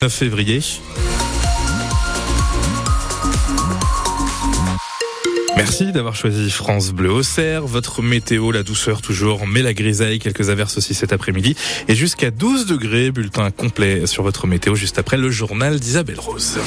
9 février. Merci d'avoir choisi France Bleu Auxerre. Votre météo, la douceur toujours, mais la grisaille, quelques averses aussi cet après-midi. Et jusqu'à 12 degrés, bulletin complet sur votre météo juste après le journal d'Isabelle Rose.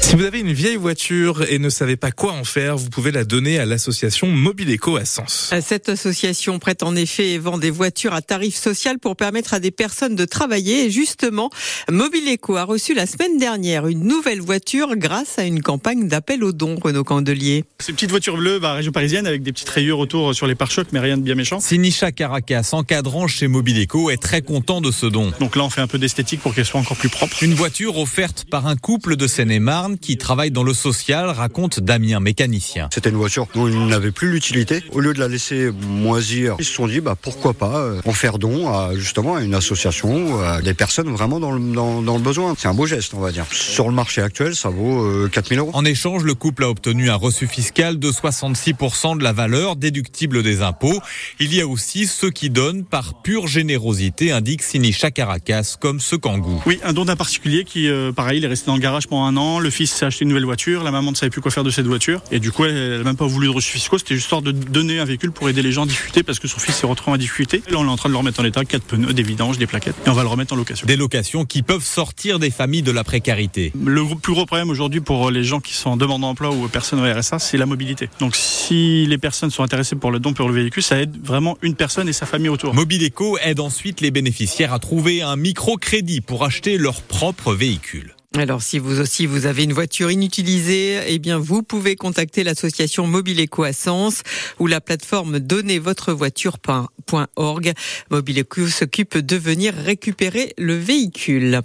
Si vous avez une vieille voiture et ne savez pas quoi en faire, vous pouvez la donner à l'association Mobileco à Sens. Cette association prête en effet et vend des voitures à tarif social pour permettre à des personnes de travailler. Et justement, Mobileco a reçu la semaine dernière une nouvelle voiture grâce à une campagne d'appel aux dons, Renaud Candelier. Ces petites voitures bleues, bah, région parisienne, avec des petites rayures autour sur les pare-chocs, mais rien de bien méchant. Sinisha Caracas, encadrant chez Mobileco, est très content de ce don. Donc là, on fait un peu d'esthétique pour qu'elle soit encore plus propre. Une voiture offerte par un couple de Seine-et-Marne qui travaille dans le social, raconte Damien, mécanicien. C'était une voiture dont ils n'avaient plus l'utilité. Au lieu de la laisser moisir, ils se sont dit bah, pourquoi pas euh, en faire don à justement à une association, à des personnes vraiment dans le, dans, dans le besoin. C'est un beau geste, on va dire. Sur le marché actuel, ça vaut euh, 4000 euros. En échange, le couple a obtenu un reçu fiscal de 66% de la valeur déductible des impôts. Il y a aussi ceux qui donnent par pure générosité, indique Sinisha Caracas, comme ce kangou. Oui, un don d'un particulier qui, euh, pareil, il est resté dans le garage pendant un an. Le fils s'est acheté une nouvelle voiture. La maman ne savait plus quoi faire de cette voiture. Et du coup, elle n'a même pas voulu de reçu fiscaux. C'était juste histoire de donner un véhicule pour aider les gens à diffuser parce que son fils s'est retrouvé en difficulté. Et là, on est en train de le remettre en état. Quatre pneus, des vidanges, des plaquettes. Et on va le remettre en location. Des locations qui peuvent sortir des familles de la précarité. Le plus gros problème aujourd'hui pour les gens qui sont en demande d'emploi ou personnes au RSA, c'est la mobilité. Donc si les personnes sont intéressées pour le don pour le véhicule, ça aide vraiment une personne et sa famille autour. Mobileco aide ensuite les bénéficiaires à trouver un microcrédit pour acheter leur propre véhicule. Alors, si vous aussi vous avez une voiture inutilisée, eh bien, vous pouvez contacter l'association Mobile Eco à Sens ou la plateforme donnezvotrevoiture.org. Mobile Eco s'occupe de venir récupérer le véhicule.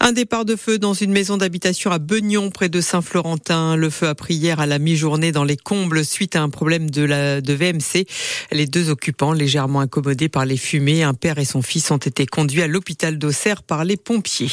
Un départ de feu dans une maison d'habitation à Beugnon, près de Saint-Florentin. Le feu a pris hier à la mi-journée dans les combles suite à un problème de la, de VMC. Les deux occupants, légèrement incommodés par les fumées, un père et son fils ont été conduits à l'hôpital d'Auxerre par les pompiers.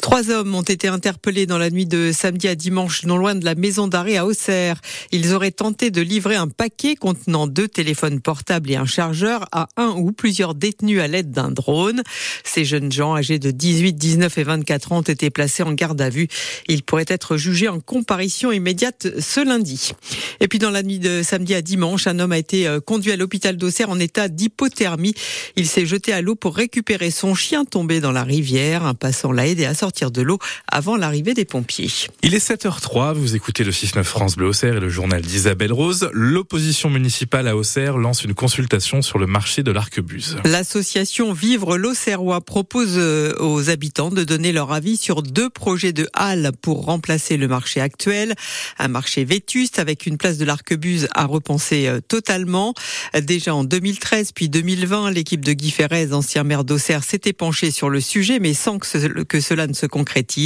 Trois hommes ont été interpellés dans la nuit de samedi à dimanche, non loin de la maison d'arrêt à Auxerre. Ils auraient tenté de livrer un paquet contenant deux téléphones portables et un chargeur à un ou plusieurs détenus à l'aide d'un drone. Ces jeunes gens, âgés de 18, 19 et 24 ans, ont été placés en garde à vue. Ils pourraient être jugés en comparution immédiate ce lundi. Et puis dans la nuit de samedi à dimanche, un homme a été conduit à l'hôpital d'Auxerre en état d'hypothermie. Il s'est jeté à l'eau pour récupérer son chien tombé dans la rivière. Un passant l'a aidé à sortir de l'eau avant l'arrivée des pompiers. Il est 7h03, vous écoutez le 6-9 France Bleu Auxerre et le journal d'Isabelle Rose. L'opposition municipale à Auxerre lance une consultation sur le marché de l'Arquebuse. L'association Vivre l'Auxerrois propose aux habitants de donner leur avis sur deux projets de halles pour remplacer le marché actuel. Un marché vétuste avec une place de l'Arquebuse à repenser totalement. Déjà en 2013 puis 2020, l'équipe de Guy Ferrez, ancien maire d'Auxerre, s'était penchée sur le sujet mais sans que, ce, que cela ne se concrétise.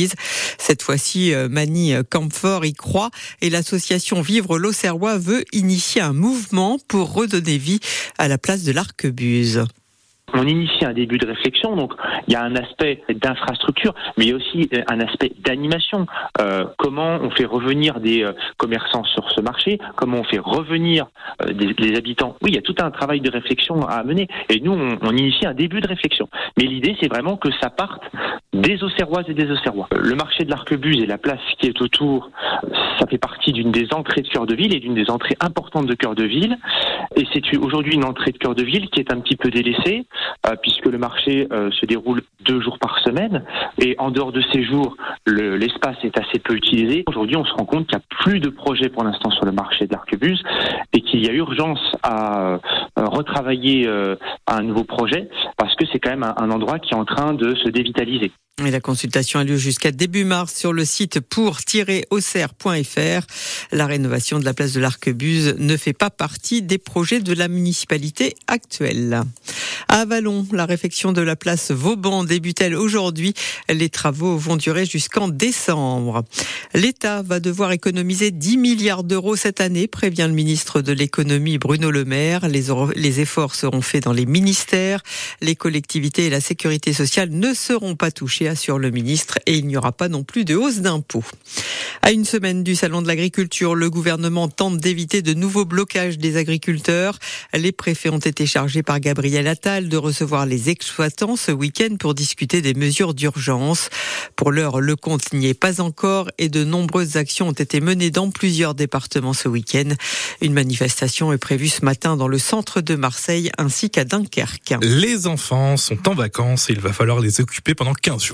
Cette fois-ci, Mani Camfort y croit et l'association Vivre l'Auxerrois veut initier un mouvement pour redonner vie à la place de l'Arquebuse on initie un début de réflexion. Donc, il y a un aspect d'infrastructure, mais il y a aussi un aspect d'animation. Euh, comment on fait revenir des euh, commerçants sur ce marché Comment on fait revenir euh, des, des, habitants Oui, il y a tout un travail de réflexion à mener. Et nous, on, on initie un début de réflexion. Mais l'idée, c'est vraiment que ça parte des Auxerroises et des Auxerrois. Le marché de l'Arquebuse et la place qui est autour, ça fait partie d'une des entrées de cœur de ville et d'une des entrées importantes de cœur de ville. Et c'est aujourd'hui une entrée de cœur de ville qui est un petit peu délaissée euh, puisque le marché euh, se déroule deux jours par semaine et en dehors de ces jours, l'espace est assez peu utilisé. Aujourd'hui, on se rend compte qu'il n'y a plus de projets pour l'instant sur le marché de l'Arquebuse et qu'il y a urgence à euh, retravailler un nouveau projet parce que c'est quand même un, un endroit qui est en train de se dévitaliser. Et la consultation a lieu jusqu'à début mars sur le site pour-auxerre.fr. La rénovation de la place de l'Arquebuse ne fait pas partie des projets de la municipalité actuelle. À Avalon, la réfection de la place Vauban débute-t-elle aujourd'hui? Les travaux vont durer jusqu'en décembre. L'État va devoir économiser 10 milliards d'euros cette année, prévient le ministre de l'économie Bruno Le Maire. Les, les efforts seront faits dans les ministères. Les collectivités et la sécurité sociale ne seront pas touchées assure le ministre, et il n'y aura pas non plus de hausse d'impôts. À une semaine du Salon de l'agriculture, le gouvernement tente d'éviter de nouveaux blocages des agriculteurs. Les préfets ont été chargés par Gabriel Attal de recevoir les exploitants ce week-end pour discuter des mesures d'urgence. Pour l'heure, le compte n'y est pas encore et de nombreuses actions ont été menées dans plusieurs départements ce week-end. Une manifestation est prévue ce matin dans le centre de Marseille ainsi qu'à Dunkerque. Les enfants sont en vacances et il va falloir les occuper pendant 15 jours.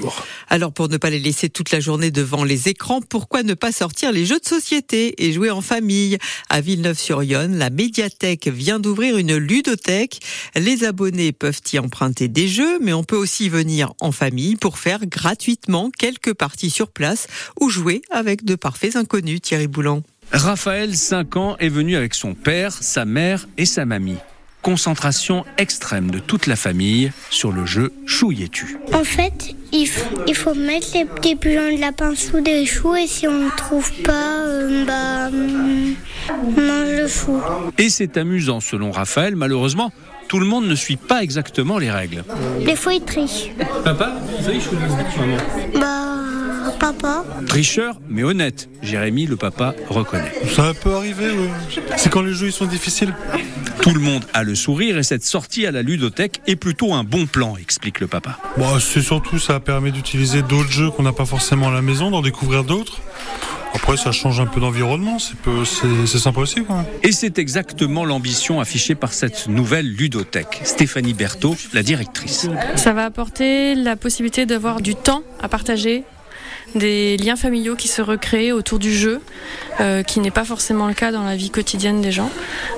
Alors pour ne pas les laisser toute la journée devant les écrans, pourquoi ne pas sortir les jeux de société et jouer en famille? À Villeneuve-sur-Yonne, la médiathèque vient d'ouvrir une ludothèque. Les abonnés peuvent y emprunter des jeux, mais on peut aussi venir en famille pour faire gratuitement quelques parties sur place ou jouer avec de parfaits inconnus. Thierry Boulan. Raphaël, 5 ans, est venu avec son père, sa mère et sa mamie concentration extrême de toute la famille sur le jeu Chouilletu. En fait, il, faut mettre les petits pigeons de lapin sous des choux et si on ne trouve pas, euh, bah, on mange le chou. Et c'est amusant selon Raphaël, malheureusement. Tout le monde ne suit pas exactement les règles. Des fois, il triche. Papa, maman Bah, papa. Tricheur, mais honnête. Jérémy, le papa, reconnaît. Ça peut arriver, oui. C'est quand les jeux ils sont difficiles. Tout le monde a le sourire et cette sortie à la ludothèque est plutôt un bon plan, explique le papa. Bon, c'est surtout ça permet d'utiliser d'autres jeux qu'on n'a pas forcément à la maison, d'en découvrir d'autres. Après, ça change un peu d'environnement, c'est sympa aussi. Quoi. Et c'est exactement l'ambition affichée par cette nouvelle ludothèque. Stéphanie Berthaud, la directrice. Ça va apporter la possibilité d'avoir du temps à partager des liens familiaux qui se recréent autour du jeu, euh, qui n'est pas forcément le cas dans la vie quotidienne des gens.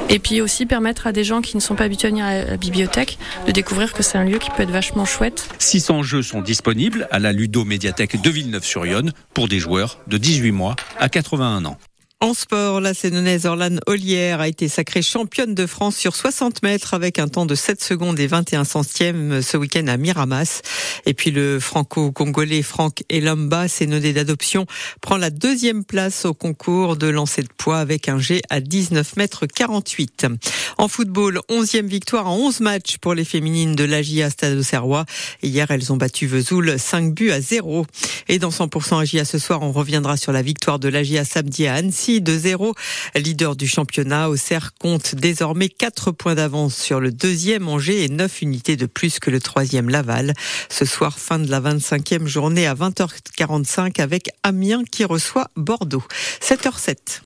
Et puis aussi permettre à des gens qui ne sont pas habitués à venir à la bibliothèque de découvrir que c'est un lieu qui peut être vachement chouette. 600 jeux sont disponibles à la Ludo Médiathèque de Villeneuve-sur-Yonne pour des joueurs de 18 mois à 81 ans. En sport, la Sénonaise Orlane Ollière a été sacrée championne de France sur 60 mètres avec un temps de 7 secondes et 21 centièmes ce week-end à Miramas. Et puis le franco-congolais Franck Elamba, sénodé d'adoption, prend la deuxième place au concours de lancer de poids avec un G à 19 mètres 48. En football, 11e victoire en 11 matchs pour les féminines de l'AGIA Stade Auxerrois. Hier, elles ont battu Vesoul 5 buts à 0. Et dans 100% AGIA ce soir, on reviendra sur la victoire de l'AGIA samedi à Annecy de 0. Leader du championnat, Auxerre compte désormais 4 points d'avance sur le deuxième Angers et 9 unités de plus que le troisième Laval. Ce soir, fin de la 25e journée à 20h45 avec Amiens qui reçoit Bordeaux. 7h07.